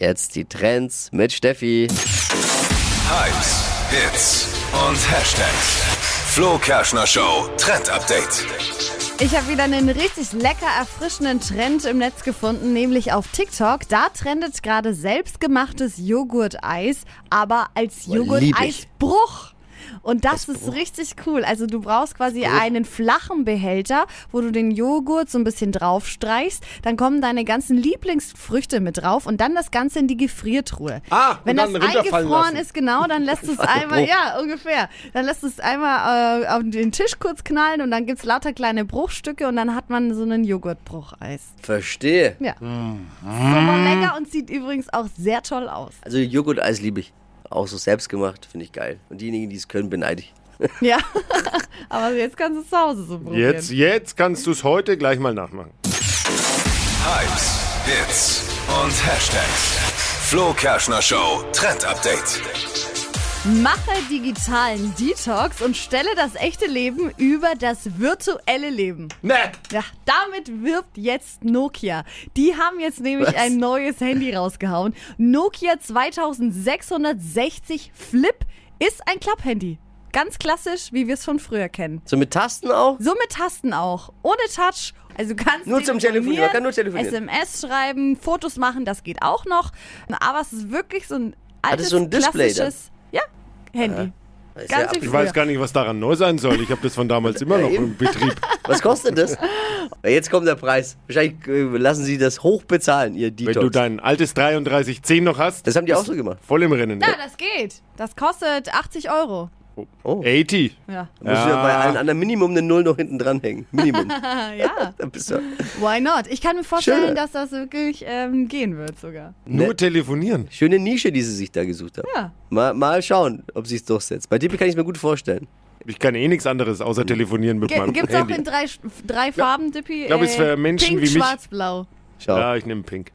Jetzt die Trends mit Steffi. Hypes, Hits und Hashtags. Flo Kerschner Show Trend Update. Ich habe wieder einen richtig lecker erfrischenden Trend im Netz gefunden, nämlich auf TikTok. Da trendet gerade selbstgemachtes Joghurt-Eis, aber als. Joghurt-Eisbruch. Und das ist richtig cool. Also du brauchst quasi einen flachen Behälter, wo du den Joghurt so ein bisschen draufstreichst. Dann kommen deine ganzen Lieblingsfrüchte mit drauf und dann das Ganze in die Gefriertruhe. Ah, Wenn das eingefroren ist, genau, dann lässt du es einmal, Bruch. ja, ungefähr. Dann lässt du es einmal äh, auf den Tisch kurz knallen und dann gibt's lauter kleine Bruchstücke und dann hat man so einen Joghurtbrucheis. Verstehe. Ja. Super lecker und sieht übrigens auch sehr toll aus. Also Joghurt-Eis liebe ich. Auch so selbstgemacht, finde ich geil. Und diejenigen, die es können, beneide ich. Ja. Aber jetzt kannst du es zu Hause so probieren. Jetzt, jetzt kannst du es heute gleich mal nachmachen. Hypes, Hits und Hashtags. Flo Kerschner Show Trend Update. Mache digitalen Detox und stelle das echte Leben über das virtuelle Leben. Ne! Ja, damit wirbt jetzt Nokia. Die haben jetzt nämlich Was? ein neues Handy rausgehauen. Nokia 2660 Flip ist ein Klapphandy. Ganz klassisch, wie wir es von früher kennen. So mit Tasten auch? So mit Tasten auch. Ohne Touch. Also du kannst Nur zum Telefonieren, man kann nur telefonieren. SMS schreiben, Fotos machen, das geht auch noch. Aber es ist wirklich so ein altes, das so ein Display dann? klassisches ja, Handy. Ganz ja ab- Ich weiß gar nicht, was daran neu sein soll. Ich habe das von damals immer noch im Betrieb. Was kostet das? Jetzt kommt der Preis. Wahrscheinlich äh, lassen sie das hoch bezahlen, ihr Wenn Detox. du dein altes 3310 noch hast, das haben die auch so gemacht. voll im Rennen. Ja, das geht. Das kostet 80 Euro. Oh. 80. Ja. Da musst du ja bei allen anderen Minimum eine Null noch hinten dranhängen. Minimum. ja, da bist du why not? Ich kann mir vorstellen, Schön. dass das wirklich ähm, gehen wird sogar. Nur Ne- telefonieren. Schöne Nische, die sie sich da gesucht haben. Ja. Mal, mal schauen, ob sie es durchsetzt. Bei Tippi kann ich es mir gut vorstellen. Ich kann eh nichts anderes außer telefonieren mit meinem Gibt es auch in drei, drei Farben, Dippy? glaub, ist für Menschen Pink, wie mich. schwarz, blau. Schau. Ja, ich nehme Pink.